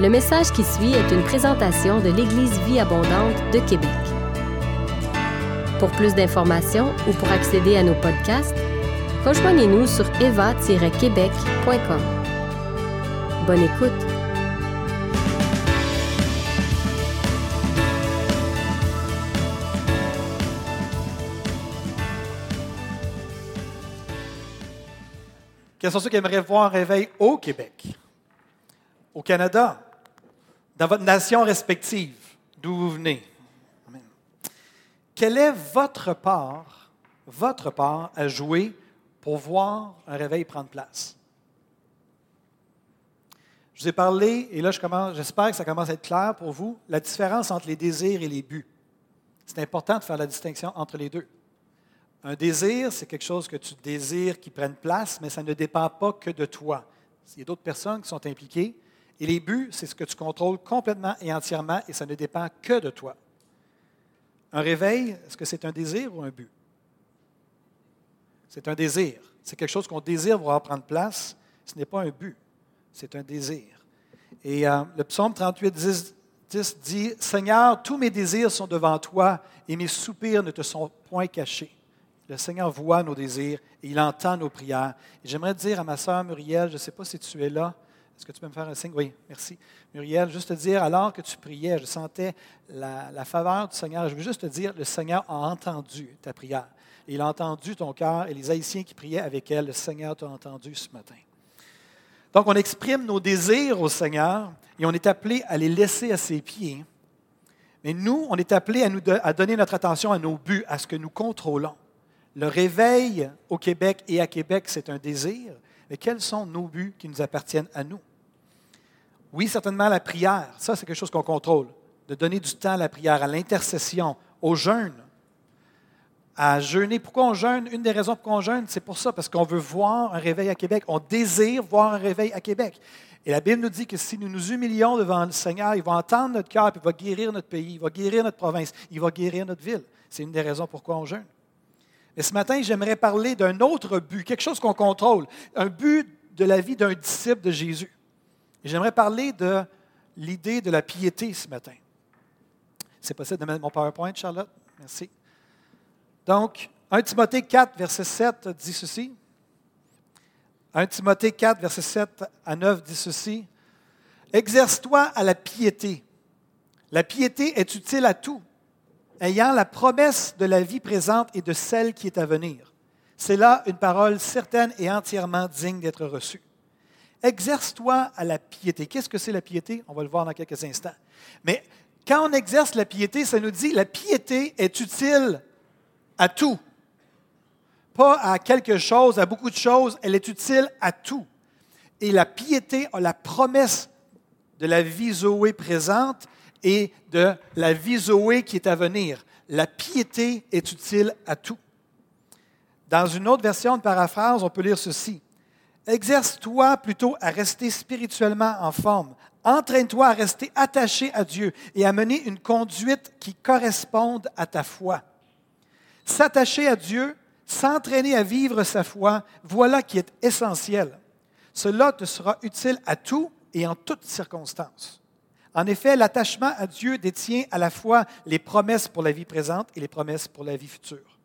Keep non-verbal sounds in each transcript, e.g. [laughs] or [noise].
Le message qui suit est une présentation de l'Église Vie Abondante de Québec. Pour plus d'informations ou pour accéder à nos podcasts, rejoignez-nous sur eva-québec.com. Bonne écoute! Quels sont ceux qui aimeraient voir un réveil au Québec, au Canada, dans votre nation respective, d'où vous venez? Amen. Quelle est votre part, votre part à jouer pour voir un réveil prendre place? Je vous ai parlé, et là je j'espère que ça commence à être clair pour vous, la différence entre les désirs et les buts. C'est important de faire la distinction entre les deux. Un désir, c'est quelque chose que tu désires qui prenne place, mais ça ne dépend pas que de toi. Il y a d'autres personnes qui sont impliquées. Et les buts, c'est ce que tu contrôles complètement et entièrement, et ça ne dépend que de toi. Un réveil, est-ce que c'est un désir ou un but? C'est un désir. C'est quelque chose qu'on désire voir prendre place. Ce n'est pas un but, c'est un désir. Et euh, le psaume 38, 10, 10 dit, Seigneur, tous mes désirs sont devant toi et mes soupirs ne te sont point cachés. Le Seigneur voit nos désirs et il entend nos prières. J'aimerais dire à ma sœur Muriel, je ne sais pas si tu es là, est-ce que tu peux me faire un signe? Oui, merci. Muriel, juste te dire, alors que tu priais, je sentais la, faveur du Seigneur. Je veux juste te dire, le Seigneur a entendu ta prière. Il a entendu ton cœur et les Haïtiens qui priaient avec elle, le Seigneur t'a entendu ce matin. Donc, on exprime nos désirs au Seigneur et on est appelé à les laisser à ses pieds. Mais nous, on est appelé à, donner notre attention à nos buts, à ce que nous contrôlons. Le réveil au Québec et à Québec, c'est un désir, mais quels sont nos buts qui nous appartiennent à nous? Oui, certainement la prière, ça c'est quelque chose qu'on contrôle, de donner du temps à la prière, à l'intercession, au jeûne, à jeûner. Pourquoi on jeûne? Une des raisons pour qu'on jeûne, c'est pour ça, parce qu'on veut voir un réveil à Québec. On désire voir un réveil à Québec. Et la Bible nous dit que si nous nous humilions devant le Seigneur, il va entendre notre cœur, il va guérir notre pays, il va guérir notre province, il va guérir notre ville. C'est une des raisons pourquoi on jeûne. Mais ce matin, j'aimerais parler d'un autre but, quelque chose qu'on contrôle, un but de la vie d'un disciple de Jésus. j'aimerais parler de l'idée de la piété ce matin. C'est possible de mettre mon PowerPoint, Charlotte? Merci. Donc, 1 Timothée 4, verset 7 dit ceci. 1 Timothée 4, verset 7 à 9 dit ceci. Exerce-toi à la piété. La piété est utile à tout ayant la promesse de la vie présente et de celle qui est à venir. C'est là une parole certaine et entièrement digne d'être reçue. Exerce-toi à la piété. Qu'est-ce que c'est la piété? On va le voir dans quelques instants. Mais quand on exerce la piété, ça nous dit la piété est utile à tout. Pas à quelque chose, à beaucoup de choses, elle est utile à tout. Et la piété a la promesse de la vie Zoé présente et de la vie Zoé qui est à venir. La piété est utile à tout. Dans une autre version de paraphrase, on peut lire ceci. Exerce-toi plutôt à rester spirituellement en forme. Entraîne-toi à rester attaché à Dieu et à mener une conduite qui corresponde à ta foi. S'attacher à Dieu, s'entraîner à vivre sa foi, voilà qui est essentiel. Cela te sera utile à tout et en toutes circonstances. En effet, l'attachement à Dieu détient à la fois les promesses pour la vie présente et les promesses pour la vie future.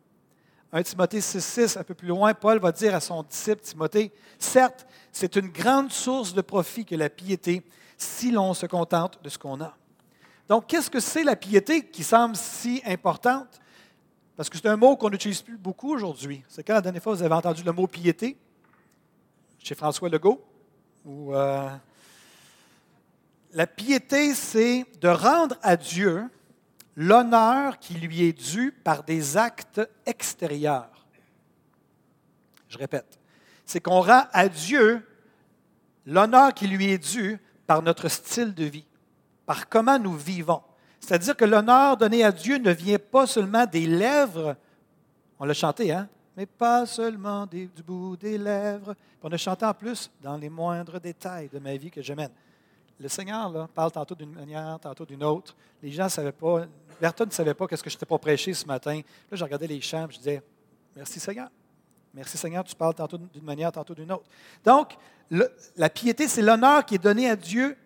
1 Timothée 6,6, un peu plus loin, Paul va dire à son disciple Timothée Certes, c'est une grande source de profit que la piété, si l'on se contente de ce qu'on a. Donc, qu'est-ce que c'est la piété qui semble si importante? Parce que c'est un mot qu'on n'utilise plus beaucoup aujourd'hui. C'est quand la dernière fois vous avez entendu le mot piété? Chez François Legault? Ou euh, la piété, c'est de rendre à Dieu l'honneur qui lui est dû par des actes extérieurs. Je répète, c'est qu'on rend à Dieu l'honneur qui lui est dû par notre style de vie, par comment nous vivons. C'est-à-dire que l'honneur donné à Dieu ne vient pas seulement des lèvres, on l'a chanté, hein? Mais pas seulement du bout des lèvres. On a chanté en plus dans les moindres détails de ma vie que je mène le Seigneur parle tantôt d'une manière, tantôt d'une autre. Les gens ne savaient pas, Bertha ne savait pas qu'est-ce que je n'étais pas prêché ce matin. Là, je regardais les chants, je disais, merci Seigneur. Merci Seigneur, tu parles tantôt d'une manière, tantôt d'une autre. Donc, la piété, c'est l'honneur qui est donné à Dieu,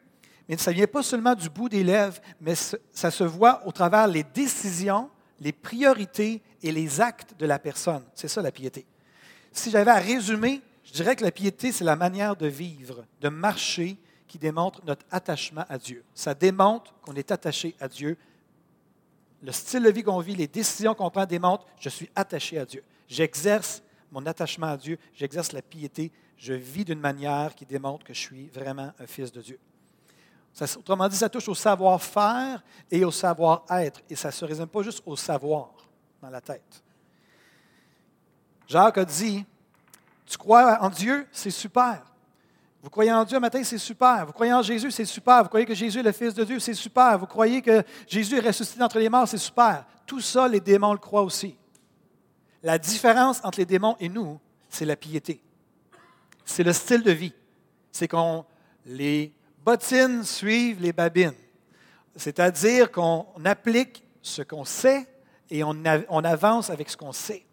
Mais ça ne vient pas seulement du bout des lèvres, mais ça se voit au travers les décisions, les priorités et les actes de la personne. C'est ça la piété. Si j'avais à résumer, je dirais que la piété, c'est la manière de vivre, de marcher qui démontre notre attachement à Dieu. Ça démontre qu'on est attaché à Dieu. Le style de vie qu'on vit, les décisions qu'on prend démontrent je suis attaché à Dieu. J'exerce mon attachement à Dieu, j'exerce la piété, je vis d'une manière qui démontre que je suis vraiment un fils de Dieu. autrement dit, ça touche au savoir-faire et au savoir-être. Et ça ne se résume pas juste au savoir dans la tête. Jacques a dit, tu crois en Dieu, c'est super. Vous croyez en Dieu matin, c'est super. Vous croyez en Jésus, c'est super. Vous croyez que Jésus est le Fils de Dieu, c'est super. Vous croyez que Jésus est ressuscité entre les morts, c'est super. Tout ça, les démons le croient aussi. La différence entre les démons et nous, c'est la piété. C'est le style de vie. C'est qu'on les bottines suivent les babines. C'est-à-dire qu'on applique ce qu'on sait et on, avance avec ce qu'on sait.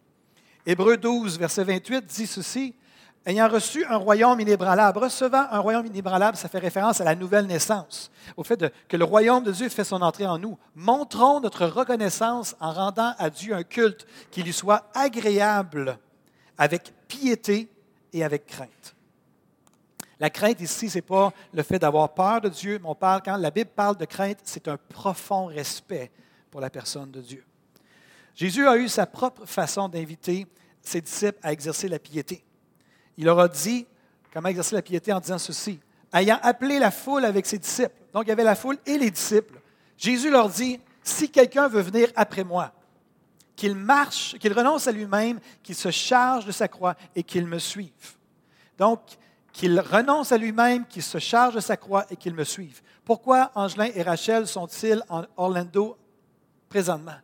Hébreu 12, verset 28 dit ceci Ayant reçu un royaume inébranlable, recevant un royaume inébranlable, ça fait référence à la nouvelle naissance, au fait que le royaume de Dieu fait son entrée en nous. Montrons notre reconnaissance en rendant à Dieu un culte qui lui soit agréable, avec piété et avec crainte. La crainte ici, ce n'est pas le fait d'avoir peur de Dieu, mais on parle, quand la Bible parle de crainte, c'est un profond respect pour la personne de Dieu. Jésus a eu sa propre façon d'inviter ses disciples à exercer la piété il leur a dit comment exercer la piété en disant ceci. Ayant appelé la foule avec ses disciples, donc il y avait la foule et les disciples, Jésus leur dit, si quelqu'un veut venir après moi, qu'il marche, qu'il renonce à lui-même, qu'il se charge de sa croix et qu'il me suive. Donc, qu'il renonce à lui-même, qu'il se charge de sa croix et qu'il me suive. Pourquoi Angelin et Rachel sont-ils en Orlando présentement?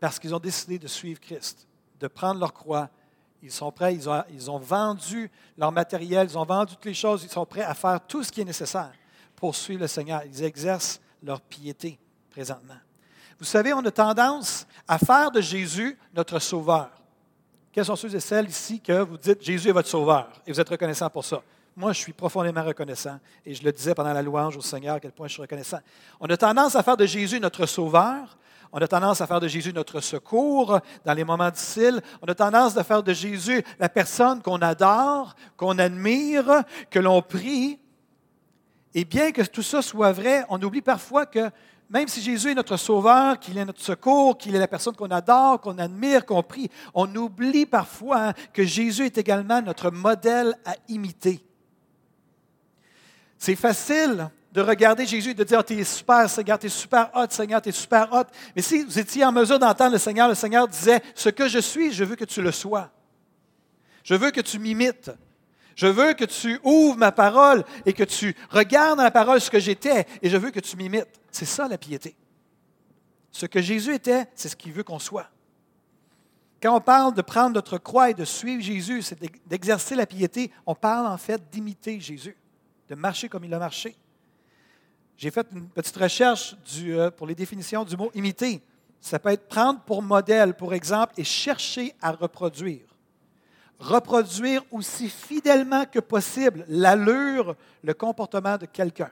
Parce qu'ils ont décidé de suivre Christ, de prendre leur croix ils sont prêts, ils ont, vendu leur matériel, ils ont vendu toutes les choses, ils sont prêts à faire tout ce qui est nécessaire pour suivre le Seigneur. Ils exercent leur piété présentement. Vous savez, on a tendance à faire de Jésus notre sauveur. Quels sont ceux et celles ici que vous dites Jésus est votre sauveur et vous êtes reconnaissant pour ça? Moi, je suis profondément reconnaissant et je le disais pendant la louange au Seigneur à quel point je suis reconnaissant. On a tendance à faire de Jésus notre sauveur, on a tendance à faire de Jésus notre secours dans les moments difficiles. On a tendance à faire de Jésus la personne qu'on adore, qu'on admire, que l'on prie. Et bien que tout ça soit vrai, on oublie parfois que même si Jésus est notre sauveur, qu'il est notre secours, qu'il est la personne qu'on adore, qu'on admire, qu'on prie, on oublie parfois que Jésus est également notre modèle à imiter. C'est facile de regarder Jésus et de dire, tu es super, Seigneur, tu es super hot, Seigneur, tu es super hot. Mais si vous étiez en mesure d'entendre le Seigneur, le Seigneur disait, ce que je suis, je veux que tu le sois. Je veux que tu m'imites. Je veux que tu ouvres ma parole et que tu regardes dans la parole ce que j'étais et je veux que tu m'imites. C'est ça la piété. Ce que Jésus était, c'est ce qu'il veut qu'on soit. Quand on parle de prendre notre croix et de suivre Jésus, c'est d'exercer la piété, on parle en fait d'imiter Jésus, de marcher comme il a marché. J'ai fait une petite recherche euh, pour les définitions du mot imiter. Ça peut être prendre pour modèle, pour exemple, et chercher à reproduire. Reproduire aussi fidèlement que possible l'allure, le comportement de quelqu'un.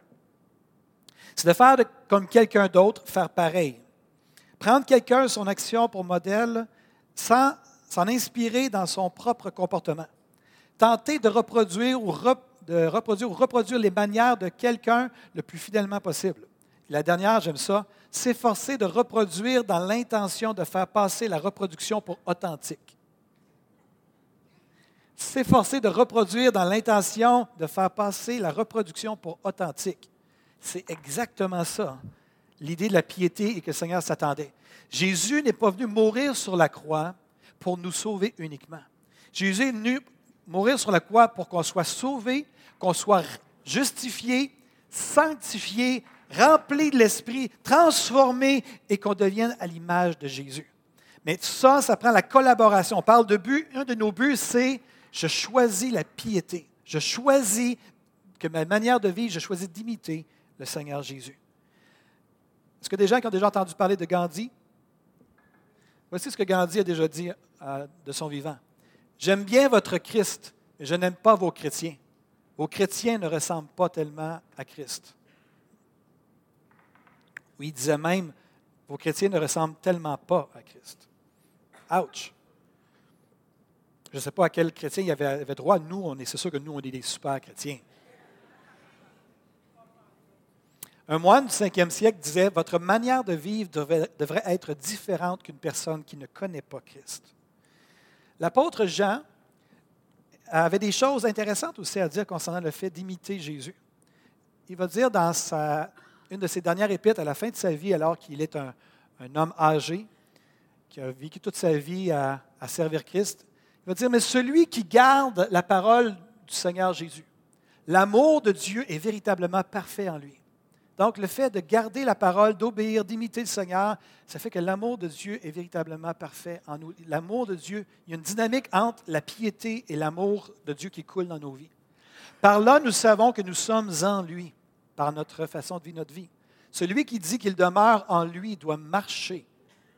C'est de faire comme quelqu'un d'autre, faire pareil. Prendre quelqu'un, son action pour modèle, sans s'en inspirer dans son propre comportement. Tenter de reproduire ou reproduire de reproduire ou reproduire les manières de quelqu'un le plus fidèlement possible. La dernière, j'aime ça, s'efforcer de reproduire dans l'intention de faire passer la reproduction pour authentique. S'efforcer de reproduire dans l'intention de faire passer la reproduction pour authentique. C'est exactement ça, l'idée de la piété et que le Seigneur s'attendait. Jésus n'est pas venu mourir sur la croix pour nous sauver uniquement. Jésus est venu mourir sur la croix pour qu'on soit sauvé qu'on soit justifié, sanctifié, rempli de l'Esprit, transformé et qu'on devienne à l'image de Jésus. Mais tout ça, ça prend la collaboration. On parle de but. Un de nos buts, c'est je choisis la piété. Je choisis que ma manière de vivre, je choisis d'imiter le Seigneur Jésus. Est-ce que des gens qui ont déjà entendu parler de Gandhi? Voici ce que Gandhi a déjà dit euh, de son vivant. J'aime bien votre Christ, mais je n'aime pas vos chrétiens. Vos chrétiens ne ressemblent pas tellement à Christ. Oui, il disait même, vos chrétiens ne ressemblent tellement pas à Christ. Ouch! Je ne sais pas à quel chrétien il avait, droit. Nous, on est, c'est sûr que nous, on est des super chrétiens. Un moine du 5e siècle disait Votre manière de vivre devrait être différente qu'une personne qui ne connaît pas Christ. L'apôtre Jean avait des choses intéressantes aussi à dire concernant le fait d'imiter Jésus. Il va dire dans une de ses dernières épîtres, à la fin de sa vie, alors qu'il est un, homme âgé, qui a vécu toute sa vie à servir Christ, il va dire, mais celui qui garde la parole du Seigneur Jésus, l'amour de Dieu est véritablement parfait en lui. Donc, le fait de garder la parole, d'obéir, d'imiter le Seigneur, ça fait que l'amour de Dieu est véritablement parfait en nous. L'amour de Dieu, il y a une dynamique entre la piété et l'amour de Dieu qui coule dans nos vies. Par là, nous savons que nous sommes en lui, par notre façon de vivre notre vie. Celui qui dit qu'il demeure en lui doit marcher,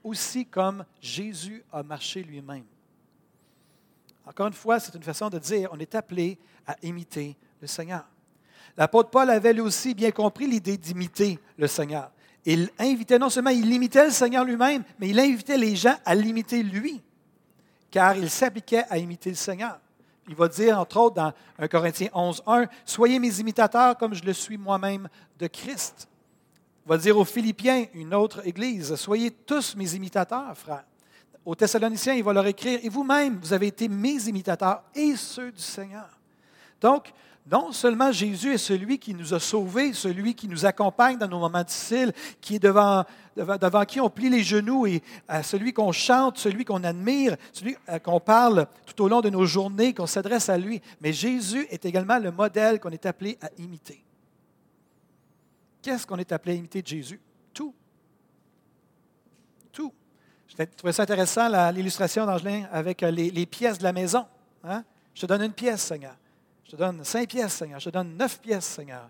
aussi comme Jésus a marché lui-même. Encore une fois, c'est une façon de dire, on est appelé à imiter le Seigneur. L'apôtre Paul avait lui aussi bien compris l'idée d'imiter le Seigneur. Il invitait, non seulement il imitait le Seigneur lui-même, mais il invitait les gens à l'imiter lui, car il s'appliquait à imiter le Seigneur. Il va dire, entre autres, dans 1 Corinthiens 11, 1, Soyez mes imitateurs comme je le suis moi-même de Christ. Il va dire aux Philippiens, une autre église, Soyez tous mes imitateurs, frères. Aux Thessaloniciens, il va leur écrire, Et vous-même, vous avez été mes imitateurs et ceux du Seigneur. Donc, non seulement Jésus est celui qui nous a sauvés, celui qui nous accompagne dans nos moments difficiles, qui est devant, qui on plie les genoux, et à celui qu'on chante, celui qu'on admire, celui qu'on parle tout au long de nos journées, qu'on s'adresse à lui. Mais Jésus est également le modèle qu'on est appelé à imiter. Qu'est-ce qu'on est appelé à imiter de Jésus? Tout. Tout. Je trouvais ça intéressant, l'illustration d'Angelin avec les, les, pièces de la maison. Hein? Je te donne une pièce, Seigneur. Je te donne cinq pièces, Seigneur. Je te donne neuf pièces, Seigneur.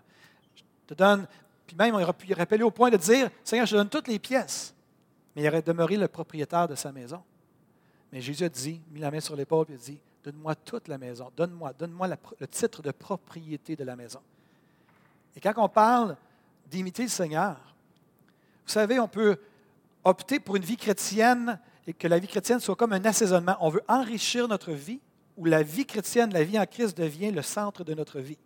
Je te donne. Puis même, il aurait pu rappeler au point de dire Seigneur, je te donne toutes les pièces. Mais il aurait demeuré le propriétaire de sa maison. Mais Jésus a dit, mis la main sur l'épaule, et a dit Donne-moi toute la maison. Donne-moi donne -moi le titre de propriété de la maison. Et quand on parle d'imiter le Seigneur, vous savez, on peut opter pour une vie chrétienne et que la vie chrétienne soit comme un assaisonnement. On veut enrichir notre vie où la vie chrétienne, la vie en Christ devient le centre de notre vie.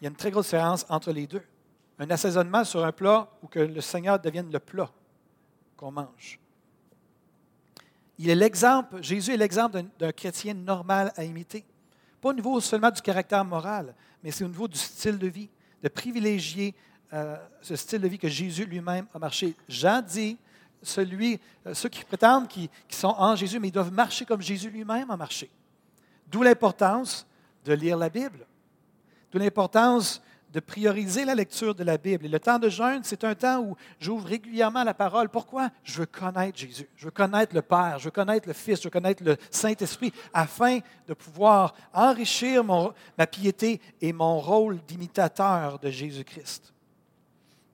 Il y a une très grosse différence entre les deux. Un assaisonnement sur un plat ou que le Seigneur devienne le plat qu'on mange. Il est l'exemple, Jésus est l'exemple d'un chrétien normal à imiter. Pas au niveau seulement du caractère moral, mais c'est au niveau du style de vie, de privilégier euh, ce style de vie que Jésus lui-même a marché. Jean dit celui, euh, ceux qui prétendent qu'ils sont en Jésus, mais ils doivent marcher comme Jésus lui-même a marché. D'où l'importance de lire la Bible. D'où l'importance de prioriser la lecture de la Bible. Et le temps de jeûne, c'est un temps où j'ouvre régulièrement la parole. Pourquoi? Je veux connaître Jésus. Je veux connaître le Père. Je veux connaître le Fils. Je veux connaître le Saint-Esprit afin de pouvoir enrichir ma piété et mon rôle d'imitateur de Jésus-Christ.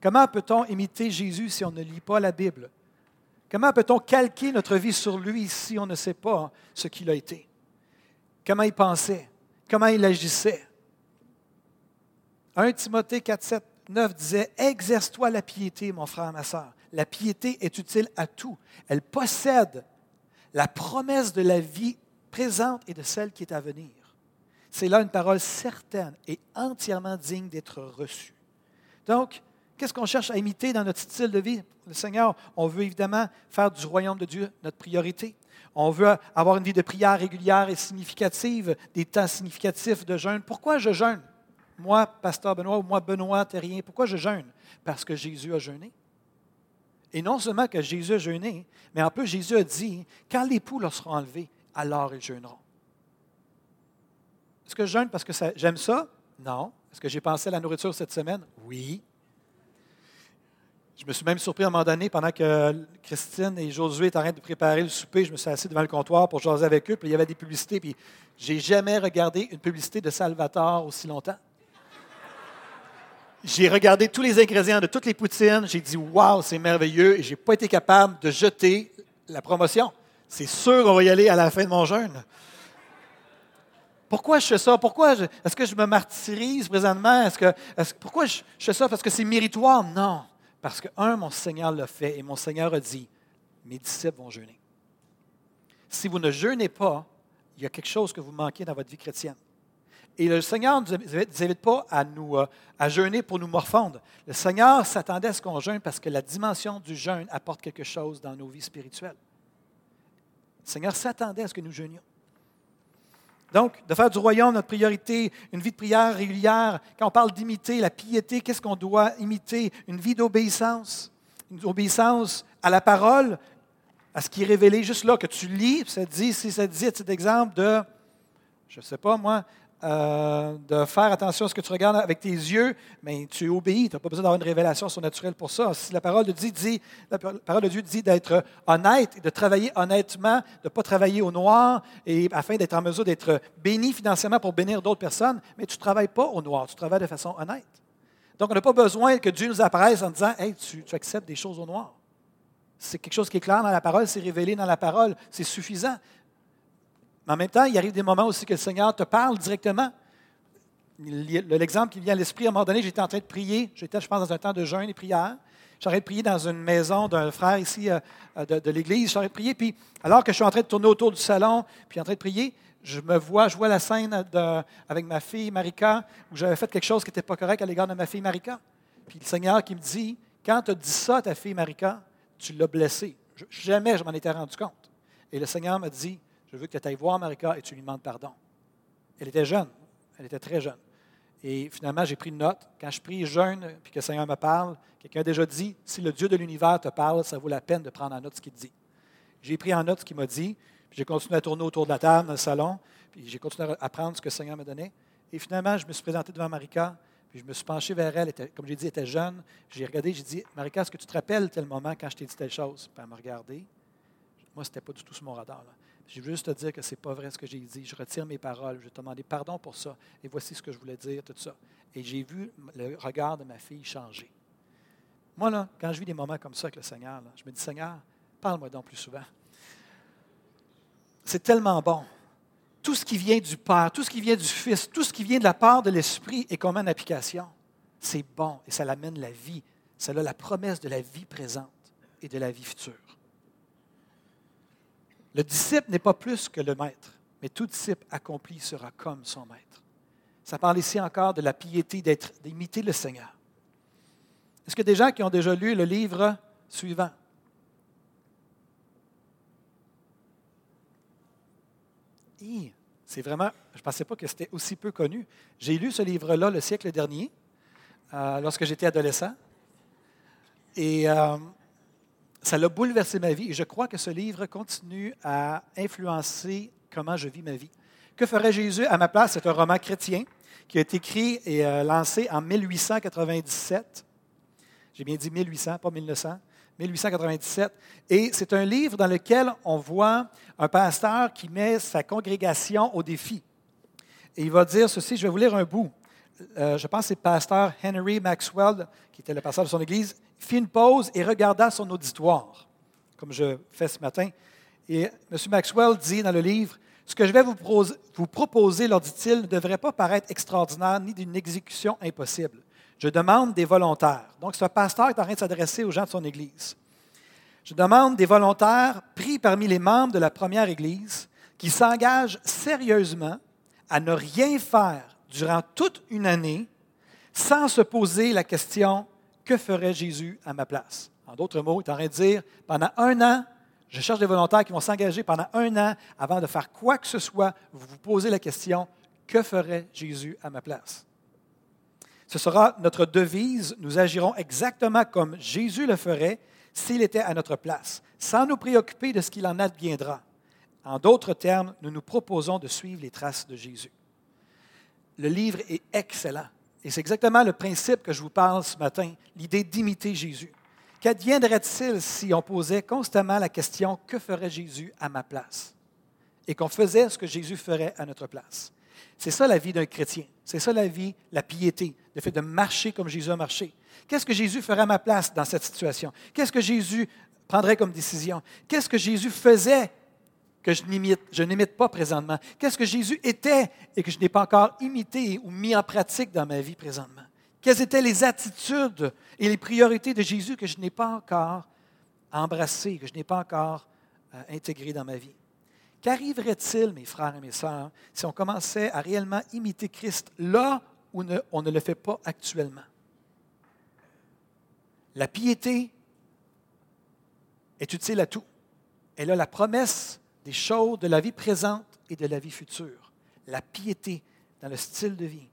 Comment peut-on imiter Jésus si on ne lit pas la Bible? Comment peut-on calquer notre vie sur lui si on ne sait pas ce qu'il a été? Comment il pensait? Comment il agissait? 1 Timothée 4, 7, 9 disait Exerce-toi la piété, mon frère, ma soeur. La piété est utile à tout. Elle possède la promesse de la vie présente et de celle qui est à venir. C'est là une parole certaine et entièrement digne d'être reçue. Donc, Qu'est-ce qu'on cherche à imiter dans notre style de vie? Le Seigneur, on veut évidemment faire du royaume de Dieu notre priorité. On veut avoir une vie de prière régulière et significative, des temps significatifs de jeûne. Pourquoi je jeûne? Moi, pasteur Benoît, ou moi, Benoît Terrien, pourquoi je jeûne? Parce que Jésus a jeûné. Et non seulement que Jésus a jeûné, mais en plus, Jésus a dit, quand poules leur seront enlevées, alors ils jeûneront. Est-ce que je jeûne parce que j'aime ça? Non. Est-ce que j'ai pensé à la nourriture cette semaine? Oui. Je me suis même surpris à un moment donné, pendant que Christine et Josué étaient en train de préparer le souper, je me suis assis devant le comptoir pour jaser avec eux, puis il y avait des publicités, puis j'ai jamais regardé une publicité de Salvatore aussi longtemps. J'ai regardé tous les ingrédients de toutes les poutines, j'ai dit Waouh, c'est merveilleux, et je n'ai pas été capable de jeter la promotion. C'est sûr qu'on va y aller à la fin de mon jeûne. Pourquoi je fais ça? Pourquoi est-ce que je me martyrise présentement? Est-ce que, pourquoi je fais ça? Parce que c'est méritoire? Non Parce que, un, mon Seigneur l'a fait et mon Seigneur a dit, mes disciples vont jeûner. Si vous ne jeûnez pas, il y a quelque chose que vous manquez dans votre vie chrétienne. Et le Seigneur ne nous invite pas à, nous, euh, à jeûner pour nous morfondre. Le Seigneur s'attendait à ce qu'on jeûne parce que la dimension du jeûne apporte quelque chose dans nos vies spirituelles. Le Seigneur s'attendait à ce que nous jeûnions. Donc, de faire du royaume notre priorité, une vie de prière régulière. Quand on parle d'imiter la piété, qu'est-ce qu'on doit imiter? Une vie d'obéissance. Une obéissance à la parole, à ce qui est révélé juste là, que tu lis, ça dit, si ça dit, cet exemple de, je ne sais pas moi, euh, de faire attention à ce que tu regardes avec tes yeux, mais tu obéis. Tu n'as pas besoin d'avoir une révélation surnaturelle pour ça. La parole de Dieu dit, la parole de Dieu dit d'être honnête de travailler honnêtement, de ne pas travailler au noir, et afin d'être en mesure d'être béni financièrement pour bénir d'autres personnes, mais tu ne travailles pas au noir, tu travailles de façon honnête. Donc, on n'a pas besoin que Dieu nous apparaisse en disant Hey, tu acceptes des choses au noir. C'est quelque chose qui est clair dans la parole, c'est révélé dans la parole, c'est suffisant. Mais en même temps, il arrive des moments aussi que le Seigneur te parle directement. L'exemple qui vient à l'esprit, à un moment donné, j'étais en train de prier. J'étais, je pense, dans un temps de jeûne et prière. J'arrête de prier dans une maison d'un frère ici euh, de, l'église. J'arrête de prier. Puis, alors que je suis en train de tourner autour du salon, puis en train de prier, je me vois, je vois la scène avec ma fille Marika, où j'avais fait quelque chose qui n'était pas correct à l'égard de ma fille Marika. Puis le Seigneur qui me dit Quand tu as dit ça à ta fille Marika, tu l'as blessée. jamais je m'en étais rendu compte. Et le Seigneur m'a dit je veux que tu ailles voir Marika et tu lui demandes pardon. Elle était jeune. Elle était très jeune. Et finalement, j'ai pris une note. Quand je prie jeune, puis que le Seigneur me parle, quelqu'un a déjà dit si le Dieu de l'univers te parle, ça vaut la peine de prendre en note ce qu'il dit. J'ai pris en note ce qu'il m'a dit, puis j'ai continué à tourner autour de la table dans le salon, puis j'ai continué à apprendre ce que le Seigneur m'a donné. Et finalement, je me suis présenté devant Marika, puis je me suis penché vers elle. comme j'ai dit, elle était jeune. J'ai regardé, j'ai dit Marika, est-ce que tu te rappelles tel moment quand je t'ai dit telle chose? Puis elle m'a regardé. Moi, ce n'était pas du tout sur mon radar. Je veux juste te dire que ce n'est pas vrai ce que j'ai dit. Je retire mes paroles. Je vais te demander pardon pour ça. Et voici ce que je voulais dire, tout ça. Et j'ai vu le regard de ma fille changer. Moi, là, quand je vis des moments comme ça avec le Seigneur, je me dis, Seigneur, parle-moi donc plus souvent. C'est tellement bon. Tout ce qui vient du Père, tout ce qui vient du Fils, tout ce qui vient de la part de l'Esprit est comme une application. C'est bon et ça l'amène la vie. Ça a la promesse de la vie présente et de la vie future. Le disciple n'est pas plus que le maître, mais tout disciple accompli sera comme son maître. Ça parle ici encore de la piété d'être, d'imiter le Seigneur. Est-ce a des gens qui ont déjà lu le livre suivant? C'est vraiment, je ne pensais pas que c'était aussi peu connu. J'ai lu ce livre-là le siècle dernier, euh, lorsque j'étais adolescent. Et euh, ça l'a bouleversé ma vie et je crois que ce livre continue à influencer comment je vis ma vie. Que ferait Jésus à ma place? C'est un roman chrétien qui a été écrit et euh, lancé en 1897. J'ai bien dit 1800, pas 1900. 1897. Et c'est un livre dans lequel on voit un pasteur qui met sa congrégation au défi. Et il va dire ceci, je vais vous lire un bout. Euh, je pense que c'est pasteur Henry Maxwell, qui était le pasteur de son église, fit une pause et regarda son auditoire, comme je fais ce matin. Et M. Maxwell dit dans le livre, ce que je vais vous, proposer, leur dit-il, ne devrait pas paraître extraordinaire ni d'une exécution impossible. Je demande des volontaires. Donc, ce pasteur est en train de s'adresser aux gens de son Église. Je demande des volontaires pris parmi les membres de la première Église qui s'engagent sérieusement à ne rien faire durant toute une année sans se poser la question que ferait Jésus à ma place? En d'autres mots, il est en train de dire, pendant un an, je cherche des volontaires qui vont s'engager pendant un an avant de faire quoi que ce soit, vous vous posez la question, que ferait Jésus à ma place? Ce sera notre devise, nous agirons exactement comme Jésus le ferait s'il était à notre place, sans nous préoccuper de ce qu'il en adviendra. En d'autres termes, nous nous proposons de suivre les traces de Jésus. Le livre est excellent. Et c'est exactement le principe que je vous parle ce matin, l'idée d'imiter Jésus. Qu'adviendrait-il si on posait constamment la question Que ferait Jésus à ma place? Et qu'on faisait ce que Jésus ferait à notre place C'est ça la vie d'un chrétien. C'est ça la vie, la piété, le fait de marcher comme Jésus a marché. Qu'est-ce que Jésus ferait à ma place dans cette situation? Qu'est-ce que Jésus prendrait comme décision? Qu'est-ce que Jésus faisait que je n'imite pas présentement? Qu'est-ce que Jésus était et que je n'ai pas encore imité ou mis en pratique dans ma vie présentement? Quelles étaient les attitudes et les priorités de Jésus que je n'ai pas encore embrassées, que je n'ai pas encore euh, intégrées dans ma vie? Qu'arriverait-il, mes frères et mes sœurs, si on commençait à réellement imiter Christ là où on ne le fait pas actuellement? La piété est utile à tout. Elle a la promesse des choses de la vie présente et de la vie future. La piété dans le style de vie.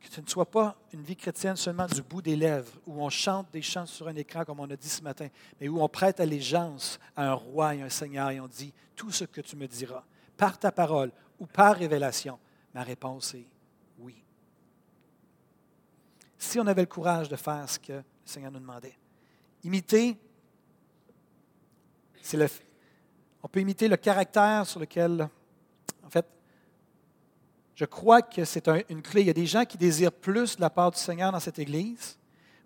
Que ce ne soit pas une vie chrétienne seulement du bout des lèvres, où on chante des chants sur un écran, comme on a dit ce matin, mais où on prête allégeance à un roi et un seigneur et on dit tout ce que tu me diras, par ta parole ou par révélation. Ma réponse est oui. Si on avait le courage de faire ce que le Seigneur nous demandait. Imiter, c'est le, on peut imiter le caractère sur lequel, en fait, je crois que c'est une clé. Il y a des gens qui désirent plus de la part du Seigneur dans cette Église.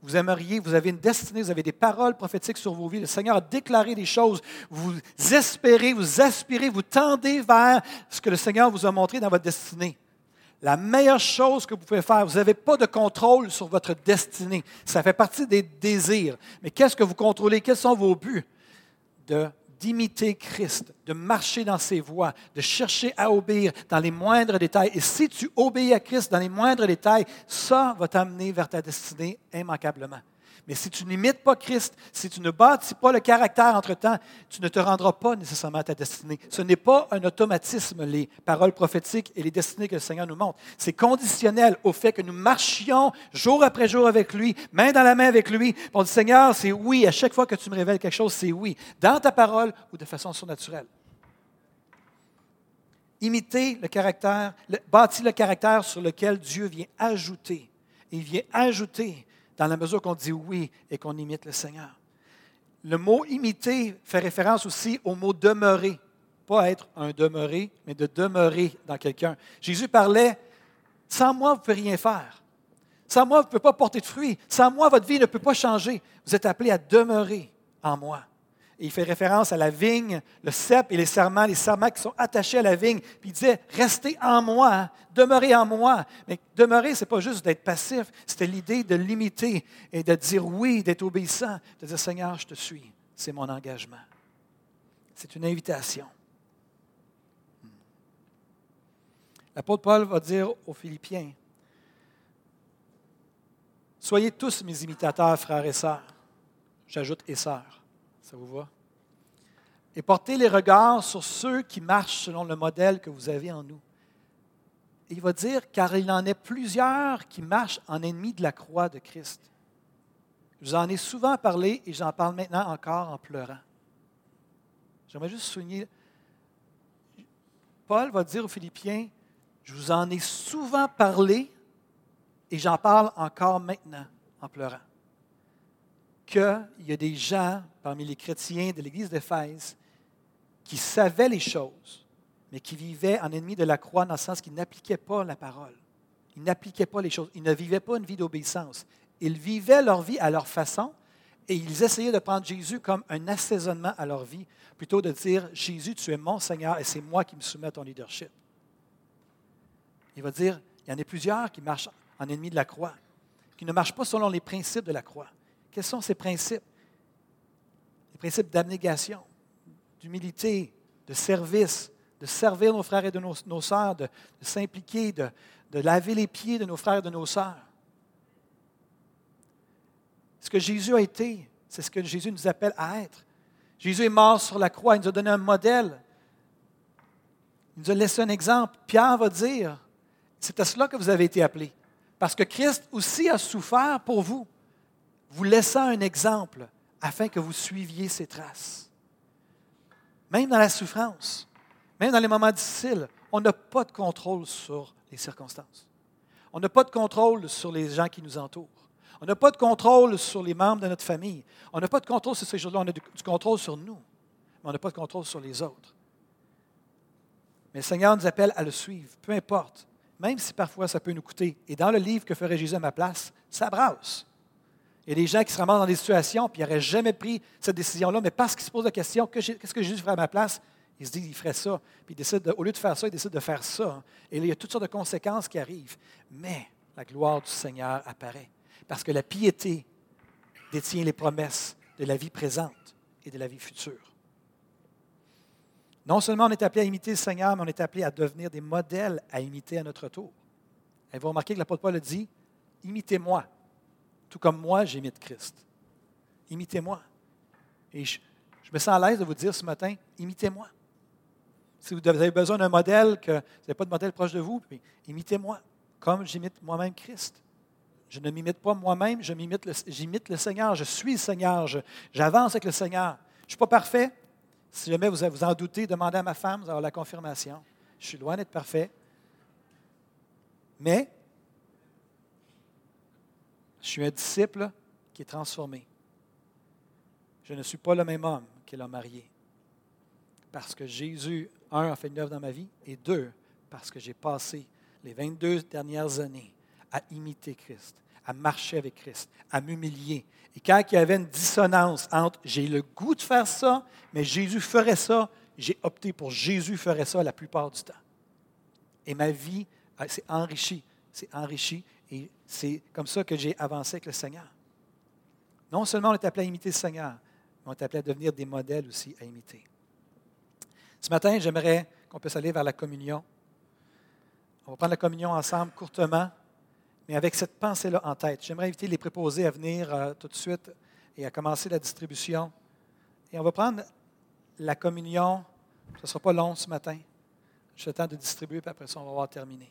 Vous aimeriez, vous avez une destinée, vous avez des paroles prophétiques sur vos vies. Le Seigneur a déclaré des choses. Vous espérez, vous aspirez, vous tendez vers ce que le Seigneur vous a montré dans votre destinée. La meilleure chose que vous pouvez faire, vous n'avez pas de contrôle sur votre destinée. Ça fait partie des désirs. Mais qu'est-ce que vous contrôlez? Quels sont vos buts? De d'imiter Christ, de marcher dans ses voies, de chercher à obéir dans les moindres détails. Et si tu obéis à Christ dans les moindres détails, ça va t'amener vers ta destinée immanquablement. Mais si tu n'imites pas Christ, si tu ne bâtis pas le caractère entre-temps, tu ne te rendras pas nécessairement à ta destinée. Ce n'est pas un automatisme, les paroles prophétiques et les destinées que le Seigneur nous montre. C'est conditionnel au fait que nous marchions jour après jour avec lui, main dans la main avec lui. On dit, Seigneur, c'est oui. À chaque fois que tu me révèles quelque chose, c'est oui. Dans ta parole ou de façon surnaturelle. Imiter le caractère, bâtir le caractère sur lequel Dieu vient ajouter. Il vient ajouter dans la mesure qu'on dit oui et qu'on imite le Seigneur. Le mot imiter fait référence aussi au mot demeurer. Pas être un demeuré, mais de demeurer dans quelqu'un. Jésus parlait, sans moi, vous ne pouvez rien faire. Sans moi, vous ne pouvez pas porter de fruits. Sans moi, votre vie ne peut pas changer. Vous êtes appelé à demeurer en moi il fait référence à la vigne, le cep et les serments, les serments qui sont attachés à la vigne. Puis il disait, restez en moi, hein, demeurez en moi. Mais demeurer, ce n'est pas juste d'être passif, c'était l'idée de l'imiter et de dire oui, d'être obéissant, de dire Seigneur, je te suis. C'est mon engagement. C'est une invitation. Hmm. L'apôtre Paul va dire aux Philippiens, Soyez tous mes imitateurs, frères et sœurs. J'ajoute et sœurs. Ça vous va? Et portez les regards sur ceux qui marchent selon le modèle que vous avez en nous. Et il va dire, car il en est plusieurs qui marchent en ennemis de la croix de Christ. Je vous en ai souvent parlé et j'en parle maintenant encore en pleurant. J'aimerais juste souligner, Paul va dire aux Philippiens, je vous en ai souvent parlé et j'en parle encore maintenant en pleurant qu'il y a des gens parmi les chrétiens de l'Église d'Éphèse qui savaient les choses, mais qui vivaient en ennemi de la croix dans le sens qu'ils n'appliquaient pas la parole. Ils n'appliquaient pas les choses. Ils ne vivaient pas une vie d'obéissance. Ils vivaient leur vie à leur façon et ils essayaient de prendre Jésus comme un assaisonnement à leur vie, plutôt de dire, Jésus, tu es mon Seigneur et c'est moi qui me soumets à ton leadership. Il va dire, il y en a plusieurs qui marchent en ennemi de la croix, qui ne marchent pas selon les principes de la croix. Quels sont ces principes? Les principes d'abnégation, d'humilité, de service, de servir nos frères et de nos, sœurs, de, s'impliquer, de, de laver les pieds de nos frères et de nos sœurs. Ce que Jésus a été, c'est ce que Jésus nous appelle à être. Jésus est mort sur la croix, il nous a donné un modèle. Il nous a laissé un exemple. Pierre va dire, c'est à cela que vous avez été appelés. Parce que Christ aussi a souffert pour vous vous laissant un exemple afin que vous suiviez ses traces. Même dans la souffrance, même dans les moments difficiles, on n'a pas de contrôle sur les circonstances. On n'a pas de contrôle sur les gens qui nous entourent. On n'a pas de contrôle sur les membres de notre famille. On n'a pas de contrôle sur ces choses-là. On a du contrôle sur nous, mais on n'a pas de contrôle sur les autres. Mais le Seigneur nous appelle à le suivre, peu importe, même si parfois ça peut nous coûter. Et dans le livre que ferait Jésus à ma place, ça brasse. Il y a des gens qui se ramassent dans des situations, puis ils n'auraient jamais pris cette décision-là, mais parce qu'ils se posent la question, qu'est-ce que Jésus ferait à ma place? Ils se disent qu'il ferait ça. Puis au lieu de faire ça, ils décident de faire ça. Et là, il y a toutes sortes de conséquences qui arrivent. Mais la gloire du Seigneur apparaît. Parce que la piété détient les promesses de la vie présente et de la vie future. Non seulement on est appelé à imiter le Seigneur, mais on est appelé à devenir des modèles à imiter à notre tour. Et vous remarquez que l'apôtre Paul a dit, imitez-moi, tout comme moi j'imite Christ. Imitez-moi. Et je, me sens à l'aise de vous dire ce matin, imitez-moi. Si vous avez besoin d'un modèle, que vous n'avez pas de modèle proche de vous, imitez-moi, comme j'imite moi-même Christ. Je ne m'imite pas moi-même, j'imite le, le, Seigneur, je suis le Seigneur, j'avance avec le Seigneur. Je ne suis pas parfait, si jamais vous vous en doutez, demandez à ma femme, vous allez la confirmation. Je suis loin d'être parfait. Mais, je suis un disciple qui est transformé. Je ne suis pas le même homme que l'homme marié. Parce que Jésus, un, a fait une œuvre dans ma vie, et deux, parce que j'ai passé les 22 dernières années à imiter Christ, à marcher avec Christ, à m'humilier. Et quand il y avait une dissonance entre j'ai le goût de faire ça, mais Jésus ferait ça, j'ai opté pour Jésus ferait ça la plupart du temps. Et ma vie s'est enrichie, c'est enrichi, et c'est comme ça que j'ai avancé avec le Seigneur. Non seulement on est appelé à imiter le Seigneur, mais on est appelé à devenir des modèles aussi à imiter. Ce matin, j'aimerais qu'on puisse aller vers la communion. On va prendre la communion ensemble courtement mais avec cette pensée-là en tête. J'aimerais inviter les préposés à venir euh, tout de suite et à commencer la distribution. Et on va prendre la communion. Ce ne sera pas long ce matin. Je le temps de distribuer, puis après ça, on va avoir terminé.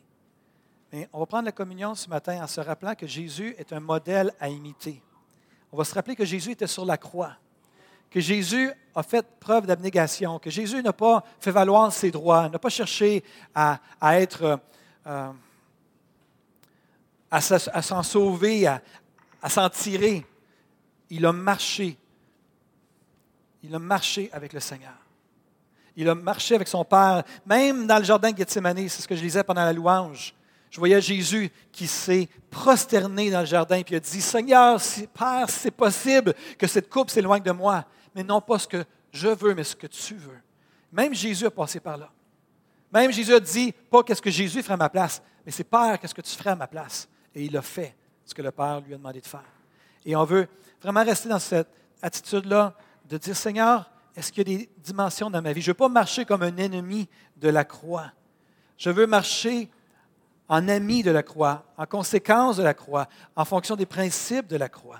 Mais on va prendre la communion ce matin en se rappelant que Jésus est un modèle à imiter. On va se rappeler que Jésus était sur la croix, que Jésus a fait preuve d'abnégation, que Jésus n'a pas fait valoir ses droits, n'a pas cherché à, être... Euh, à s'en sauver, à, s'en tirer. Il a marché. Il a marché avec le Seigneur. Il a marché avec son Père, même dans le jardin de Gethsemane, c'est ce que je lisais pendant la louange. Je voyais Jésus qui s'est prosterné dans le jardin et a dit Seigneur, Père, c'est possible que cette coupe s'éloigne de moi, mais non pas ce que je veux, mais ce que tu veux. Même Jésus a passé par là. Même Jésus a dit pas qu'est-ce que Jésus ferait à ma place, mais c'est Père, qu'est-ce que tu ferais à ma place? Et il a fait ce que le Père lui a demandé de faire. Et on veut vraiment rester dans cette attitude-là de dire, Seigneur, est-ce qu'il y a des dimensions dans ma vie? Je ne veux pas marcher comme un ennemi de la croix. Je veux marcher en ami de la croix, en conséquence de la croix, en fonction des principes de la croix.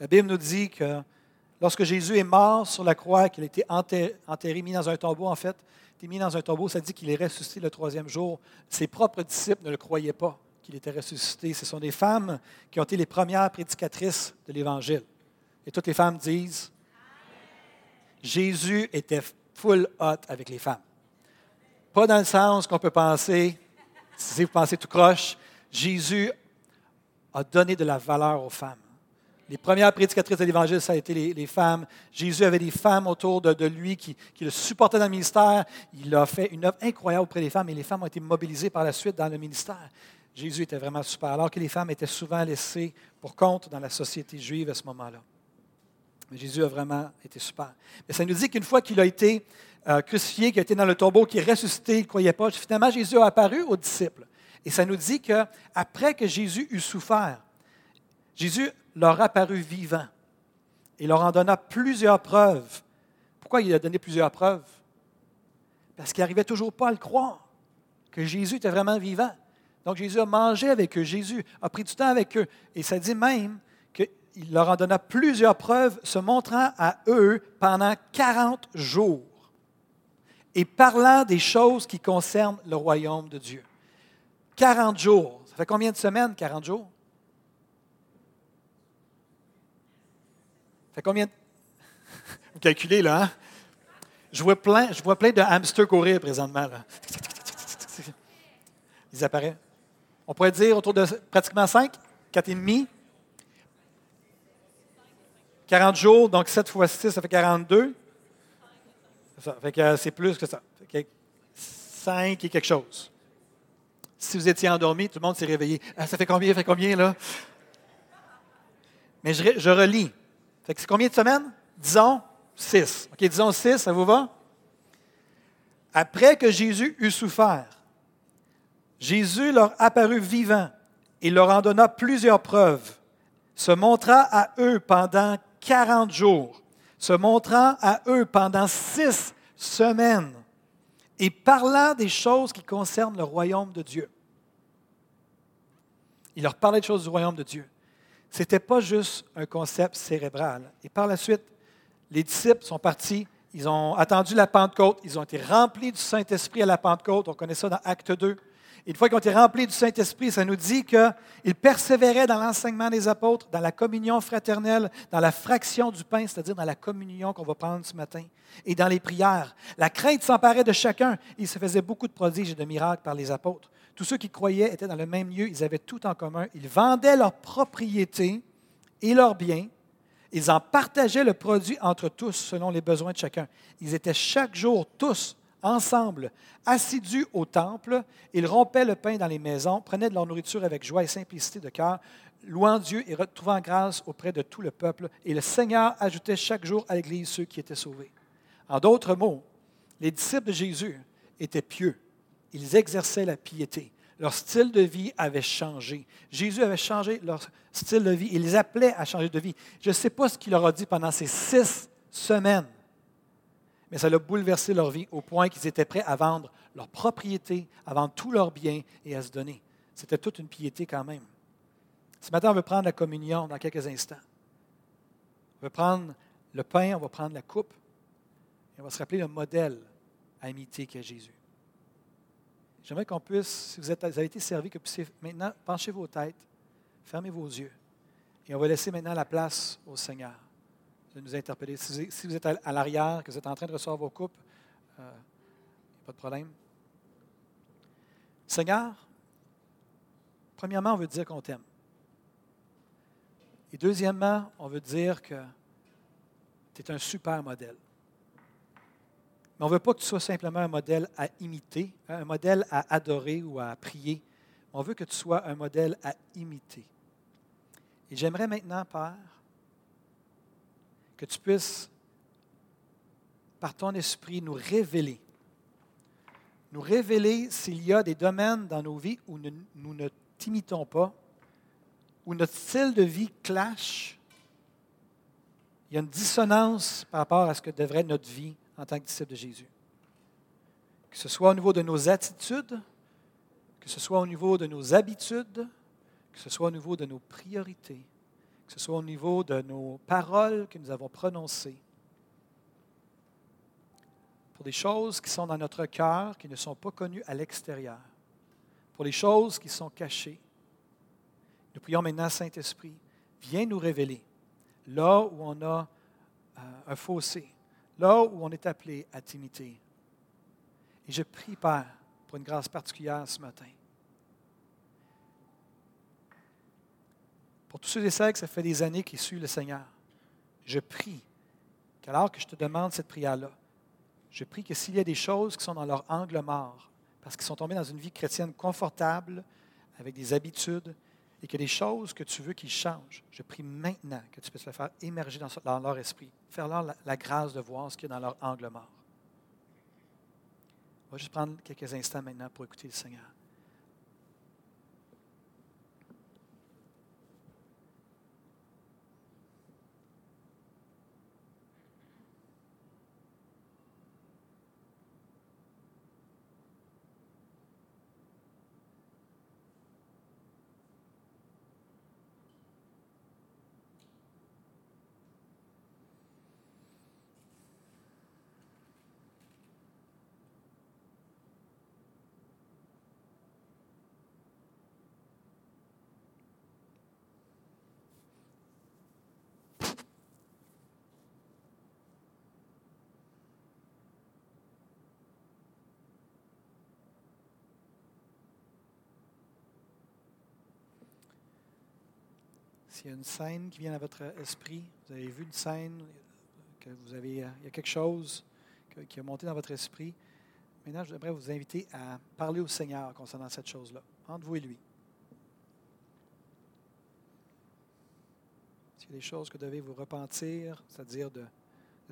La Bible nous dit que lorsque Jésus est mort sur la croix, qu'il a été enterré, mis dans un tombeau, en fait, mis dans un tombeau, ça dit qu'il est ressuscité le troisième jour. Ses propres disciples ne le croyaient pas qu'il était ressuscité. Ce sont des femmes qui ont été les premières prédicatrices de l'Évangile. Et toutes les femmes disent, Jésus était full hot avec les femmes. Pas dans le sens qu'on peut penser, si vous pensez tout croche, Jésus a donné de la valeur aux femmes. Les premières prédicatrices de l'Évangile, ça a été les, femmes. Jésus avait des femmes autour de, lui qui, le supportaient dans le ministère. Il a fait une œuvre incroyable auprès des femmes et les femmes ont été mobilisées par la suite dans le ministère. Jésus était vraiment super, alors que les femmes étaient souvent laissées pour compte dans la société juive à ce moment-là. Jésus a vraiment été super. Mais ça nous dit qu'une fois qu'il a été euh, crucifié, qu'il a été dans le tombeau, qu'il est ressuscité, il ne croyait pas, finalement Jésus a apparu aux disciples. Et ça nous dit qu'après que Jésus eut souffert, Jésus leur apparut vivant et leur en donna plusieurs preuves. Pourquoi il a donné plusieurs preuves? Parce qu'il n'arrivait toujours pas à le croire, que Jésus était vraiment vivant. Donc Jésus a mangé avec eux, Jésus a pris du temps avec eux. Et ça dit même qu'il leur en donna plusieurs preuves, se montrant à eux pendant 40 jours et parlant des choses qui concernent le royaume de Dieu. 40 jours. Ça fait combien de semaines, 40 jours? fait combien [laughs] Vous calculez, là, hein? Je vois plein, je vois plein de hamsters courir présentement. Là. [laughs] Ils apparaissent. On pourrait dire autour de pratiquement 5, 4,5. 40 jours, donc 7 fois 6, ça fait 42. Fait que c'est plus que ça. Fait 5 et quelque chose. Si vous étiez endormi, tout le monde s'est réveillé. Ah, ça fait combien, ça fait combien, là? Mais je, relis c'est combien de semaines? Disons six. OK, disons six, ça vous va? Après que Jésus eut souffert, Jésus leur apparut vivant Il leur en donna plusieurs preuves, se montra à eux pendant 40 jours, se montrant à eux pendant six semaines et parlant des choses qui concernent le royaume de Dieu. Il leur parlait des choses du royaume de Dieu. Ce n'était pas juste un concept cérébral. Et par la suite, les disciples sont partis, ils ont attendu la Pentecôte, ils ont été remplis du Saint-Esprit à la Pentecôte, on connaît ça dans Acte 2. Une fois qu'ils ont été remplis du Saint-Esprit, ça nous dit qu'ils persévéraient dans l'enseignement des apôtres, dans la communion fraternelle, dans la fraction du pain, c'est-à-dire dans la communion qu'on va prendre ce matin, et dans les prières. La crainte s'emparait de chacun. Il se faisait beaucoup de prodiges et de miracles par les apôtres. Tous ceux qui croyaient étaient dans le même lieu, ils avaient tout en commun. Ils vendaient leurs propriétés et leurs biens. Ils en partageaient le produit entre tous selon les besoins de chacun. Ils étaient chaque jour tous ensemble, assidus au temple. Ils rompaient le pain dans les maisons, prenaient de leur nourriture avec joie et simplicité de cœur, louant Dieu et retrouvant grâce auprès de tout le peuple. Et le Seigneur ajoutait chaque jour à l'Église ceux qui étaient sauvés. En d'autres mots, les disciples de Jésus étaient pieux. Ils exerçaient la piété. Leur style de vie avait changé. Jésus avait changé leur style de vie. Il les appelait à changer de vie. Je ne sais pas ce qu'il leur a dit pendant ces six semaines mais ça a bouleversé leur vie au point qu'ils étaient prêts à vendre leur propriété, à vendre tous leurs biens et à se donner. C'était toute une piété quand même. Ce matin, on veut prendre la communion dans quelques instants. On veut prendre le pain, on va prendre la coupe, et on va se rappeler le modèle à imiter qui est Jésus. J'aimerais qu'on puisse, si vous, avez été servi, que vous puissiez maintenant pencher vos têtes, fermez vos yeux, et on va laisser maintenant la place au Seigneur de nous interpeller. Si vous êtes à l'arrière, que vous êtes en train de recevoir vos coupes, euh, pas de problème. Seigneur, premièrement, on veut dire qu'on t'aime. Et deuxièmement, on veut dire que tu es un super modèle. Mais on ne veut pas que tu sois simplement un modèle à imiter, un modèle à adorer ou à prier. On veut que tu sois un modèle à imiter. Et j'aimerais maintenant, Père, que tu puisses, par ton esprit, nous révéler. Nous révéler s'il y a des domaines dans nos vies où nous ne t'imitons pas, où notre style de vie clash. Il y a une dissonance par rapport à ce que devrait notre vie en tant que disciple de Jésus. Que ce soit au niveau de nos attitudes, que ce soit au niveau de nos habitudes, que ce soit au niveau de nos priorités que ce soit au niveau de nos paroles que nous avons prononcées, pour des choses qui sont dans notre cœur, qui ne sont pas connues à l'extérieur, pour les choses qui sont cachées. Nous prions maintenant, Saint-Esprit, viens nous révéler là où on a euh, un fossé, là où on est appelé à t'imiter. Et je prie, Père, pour une grâce particulière ce matin. Pour tous ceux et celles que ça fait des années qu'ils suivent le Seigneur, je prie qu'alors que je te demande cette prière-là, je prie que s'il y a des choses qui sont dans leur angle mort, parce qu'ils sont tombés dans une vie chrétienne confortable, avec des habitudes, et que des choses que tu veux qu'ils changent, je prie maintenant que tu puisses le faire émerger dans, leur esprit, faire leur la, grâce de voir ce qu'il y dans leur angle mort. On va juste prendre quelques instants maintenant pour écouter le Seigneur. S'il y a une scène qui vient à votre esprit, vous avez vu une scène, que vous avez, il y a quelque chose qui a monté dans votre esprit, maintenant, je voudrais vous inviter à parler au Seigneur concernant cette chose-là, entre vous et lui. S'il y a des choses que vous devez vous repentir, c'est-à-dire de,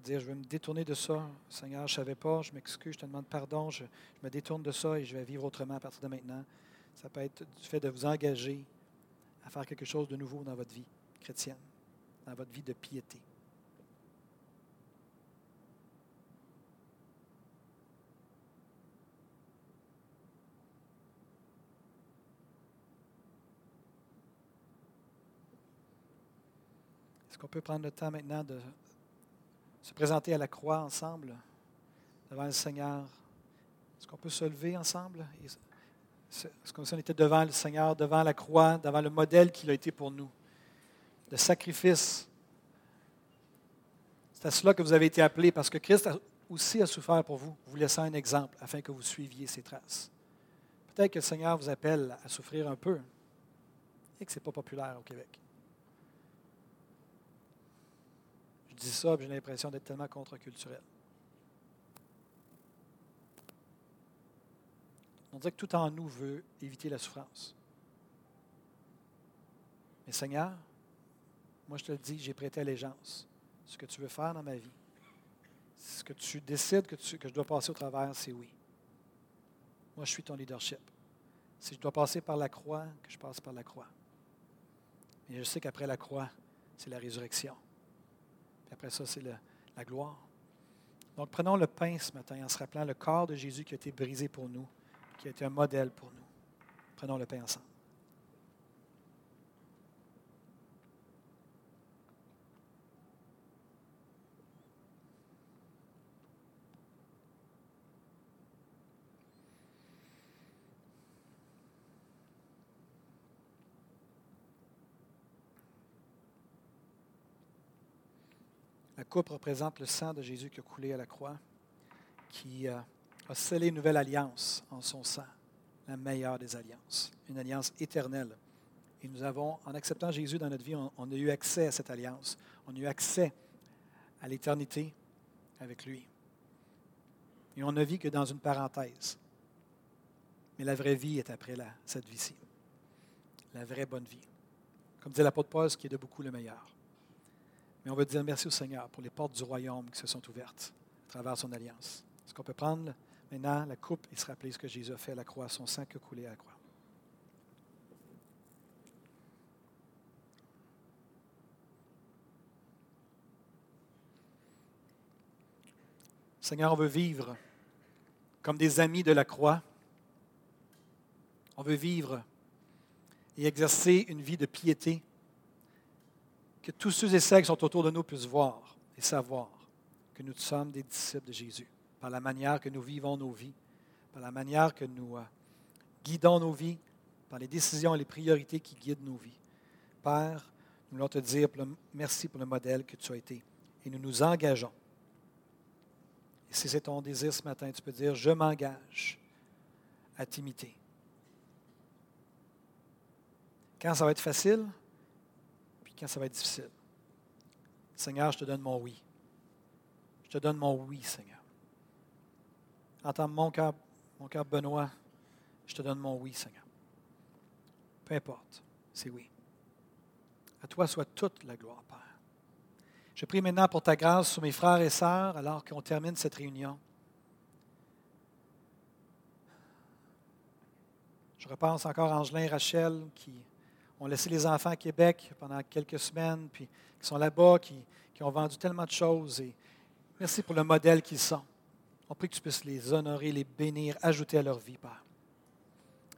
dire, je vais me détourner de ça, Seigneur, je ne savais pas, je m'excuse, je te demande pardon, je me détourne de ça et je vais vivre autrement à partir de maintenant. Ça peut être du fait de vous engager à faire quelque chose de nouveau dans votre vie chrétienne, dans votre vie de piété. Est-ce qu'on peut prendre le temps maintenant de se présenter à la croix ensemble devant le Seigneur? Est-ce qu'on peut se lever ensemble? C'est comme si on était devant le Seigneur, devant la croix, devant le modèle qu'il a été pour nous. Le sacrifice. C'est à cela que vous avez été appelés parce que Christ aussi a souffert pour vous, vous laissant un exemple afin que vous suiviez ses traces. Peut-être que le Seigneur vous appelle à souffrir un peu et que ce n'est pas populaire au Québec. Je dis ça, j'ai l'impression d'être tellement contre-culturel. On dirait que tout en nous veut éviter la souffrance. Mais Seigneur, moi je te le dis, j'ai prêté allégeance. Ce que tu veux faire dans ma vie, ce que tu décides que, je dois passer au travers, c'est oui. Moi, je suis ton leadership. Si je dois passer par la croix, que je passe par la croix. Et je sais qu'après la croix, c'est la résurrection. Puis après ça, c'est la gloire. Donc, prenons le pain ce matin en se rappelant le corps de Jésus qui a été brisé pour nous qui a été un modèle pour nous. Prenons le pain ensemble. La coupe représente le sang de Jésus qui a coulé à la croix, qui euh, a scellé une nouvelle alliance en son sang, la meilleure des alliances, une alliance éternelle. Et nous avons, en acceptant Jésus dans notre vie, on, a eu accès à cette alliance. On a eu accès à l'éternité avec lui. Et on ne vit que dans une parenthèse. Mais la vraie vie est après cette vie-ci. La vraie bonne vie. Comme dit l'apôtre Paul, ce qui est de beaucoup le meilleur. Mais on veut dire merci au Seigneur pour les portes du royaume qui se sont ouvertes à travers son alliance. Est-ce qu'on peut prendre Maintenant, la coupe et se rappeler ce que Jésus a fait à la croix, son sang qui a à la croix. Seigneur, on veut vivre comme des amis de la croix. On veut vivre et exercer une vie de piété que tous ceux et celles qui sont autour de nous puissent voir et savoir que nous sommes des disciples de Jésus par la manière que nous vivons nos vies, par la manière que nous euh, guidons nos vies, par les décisions et les priorités qui guident nos vies. Père, nous voulons te dire merci pour le modèle que tu as été et nous nous engageons. Et si c'est ton désir ce matin, tu peux dire, je m'engage à t'imiter. Quand ça va être facile, puis quand ça va être difficile. Seigneur, je te donne mon oui. Je te donne mon oui, Seigneur. Entends mon cœur, mon cœur Benoît, je te donne mon oui, Seigneur. Peu importe, c'est oui. À toi soit toute la gloire, Père. Je prie maintenant pour ta grâce sur mes frères et sœurs alors qu'on termine cette réunion. Je repense encore à Angelin et Rachel qui ont laissé les enfants à Québec pendant quelques semaines, puis qui sont là-bas, qui, qui ont vendu tellement de choses. Et merci pour le modèle qu'ils sont. On prie que tu puisses les honorer, les bénir, ajouter à leur vie, Père.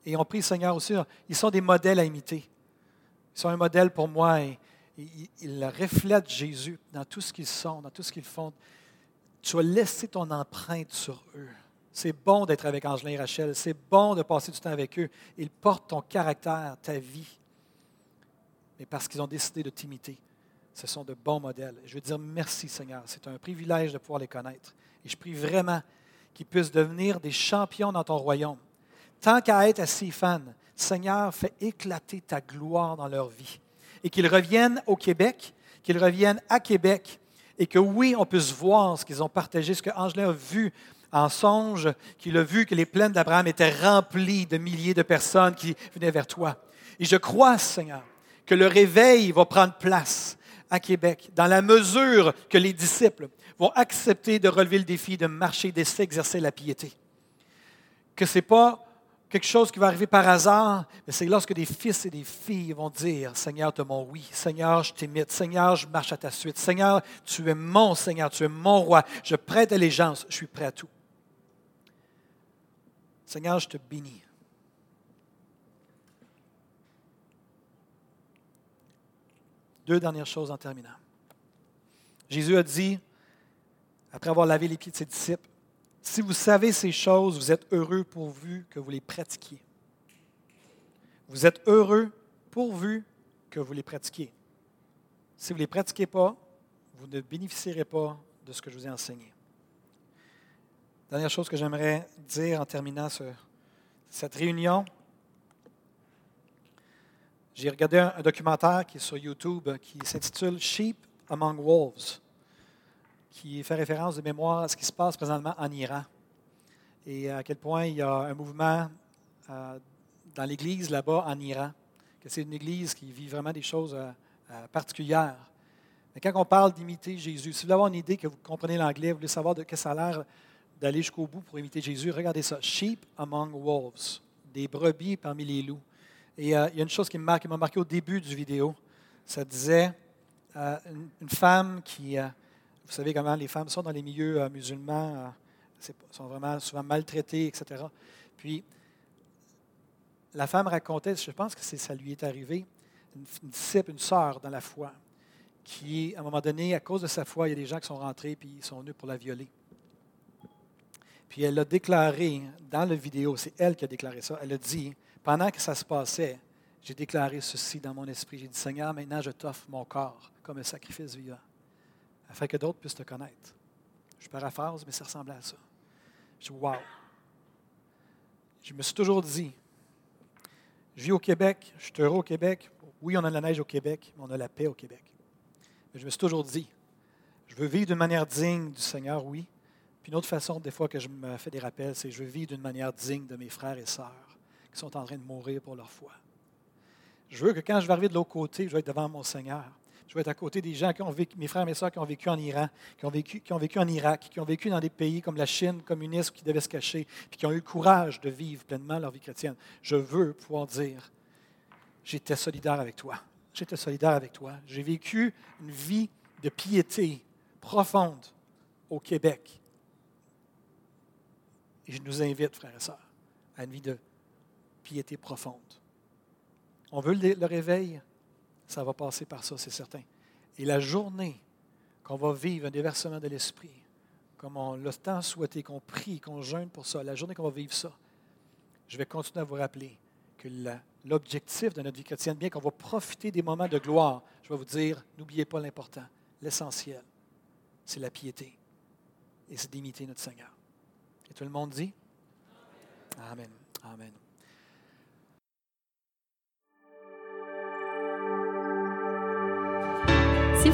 Et on prie, Seigneur, aussi, ils sont des modèles à imiter. Ils sont un modèle pour moi ils reflètent Jésus dans tout ce qu'ils sont, dans tout ce qu'ils font. Tu as laissé ton empreinte sur eux. C'est bon d'être avec Angelin et Rachel. C'est bon de passer du temps avec eux. Ils portent ton caractère, ta vie. Mais parce qu'ils ont décidé de t'imiter, ce sont de bons modèles. Je veux dire merci, Seigneur. C'est un privilège de pouvoir les connaître. Et je prie vraiment qu'ils puissent devenir des champions dans ton royaume. Tant qu'à être fans, Seigneur, fais éclater ta gloire dans leur vie. Et qu'ils reviennent au Québec, qu'ils reviennent à Québec, et que oui, on puisse voir ce qu'ils ont partagé, ce que a vu en songe, qu'il a vu que les plaines d'Abraham étaient remplies de milliers de personnes qui venaient vers toi. Et je crois, Seigneur, que le réveil va prendre place à Québec, dans la mesure que les disciples vont accepter de relever le défi de marcher, d'essayer d'exercer la piété. Que ce n'est pas quelque chose qui va arriver par hasard, mais c'est lorsque des fils et des filles vont dire, Seigneur, tu mon oui, Seigneur, je t'imite, Seigneur, je marche à ta suite, Seigneur, tu es mon Seigneur, tu es mon roi, je prête allégeance, je suis prêt à tout. Seigneur, je te bénis. Deux dernières choses en terminant. Jésus a dit, après avoir lavé les pieds de ses disciples, si vous savez ces choses, vous êtes heureux pourvu que vous les pratiquiez. Vous êtes heureux pourvu que vous les pratiquiez. Si vous ne les pratiquez pas, vous ne bénéficierez pas de ce que je vous ai enseigné. Dernière chose que j'aimerais dire en terminant cette réunion. J'ai regardé un, un, documentaire qui est sur YouTube qui s'intitule Sheep Among Wolves qui fait référence de mémoire à ce qui se passe présentement en Iran et à quel point il y a un mouvement euh, dans l'Église là-bas en Iran, que c'est une Église qui vit vraiment des choses euh, euh, particulières. Mais quand on parle d'imiter Jésus, si vous avez une idée que vous comprenez l'anglais, vous voulez savoir de quel ça a l'air d'aller jusqu'au bout pour imiter Jésus, regardez ça. Sheep among wolves, des brebis parmi les loups. Et il y a une chose qui m'a marqué au début du vidéo. Ça disait une, femme qui vous savez comment les femmes sont dans les milieux euh, musulmans, euh, sont vraiment souvent maltraitées, etc. Puis, la femme racontait, je pense que ça lui est arrivé, une, disciple, une sœur dans la foi, qui, à un moment donné, à cause de sa foi, il y a des gens qui sont rentrés puis ils sont venus pour la violer. Puis elle a déclaré dans la vidéo, c'est elle qui a déclaré ça, elle a dit, pendant que ça se passait, j'ai déclaré ceci dans mon esprit. J'ai dit, Seigneur, maintenant je t'offre mon corps comme un sacrifice vivant afin que d'autres puissent te connaître. Je paraphrase, mais ça ressemblait à ça. Je dis, wow. Je me suis toujours dit, je vis au Québec, je suis heureux au Québec. Oui, on a la neige au Québec, mais on a la paix au Québec. Mais je me suis toujours dit, je veux vivre d'une manière digne du Seigneur, oui. Puis une autre façon, des fois, que je me fais des rappels, c'est je veux vivre d'une manière digne de mes frères et sœurs qui sont en train de mourir pour leur foi. Je veux que quand je vais arriver de l'autre côté, je vais être devant mon Seigneur. Je vais être à côté des gens qui ont vécu, mes frères et mes soeurs qui ont vécu en Iran, qui ont vécu, qui ont vécu en Irak, qui ont vécu dans des pays comme la Chine communiste qui devaient se cacher, puis qui ont eu le courage de vivre pleinement leur vie chrétienne. Je veux pouvoir dire, j'étais solidaire avec toi. J'étais solidaire avec toi. J'ai vécu une vie de piété profonde au Québec. Et je nous invite, frères et sœurs, à une vie de piété profonde. On veut le réveil, ça va passer par ça, c'est certain. Et la journée qu'on va vivre un déversement de l'esprit, comme on l'a tant souhaité, qu'on prie, qu'on jeûne pour ça, la journée qu'on va vivre ça, je vais continuer à vous rappeler que l'objectif de notre vie chrétienne, bien qu'on va profiter des moments de gloire, je vais vous dire, n'oubliez pas l'important, l'essentiel, c'est la piété et c'est d'imiter notre Seigneur. Et tout le monde dit? Amen. Amen.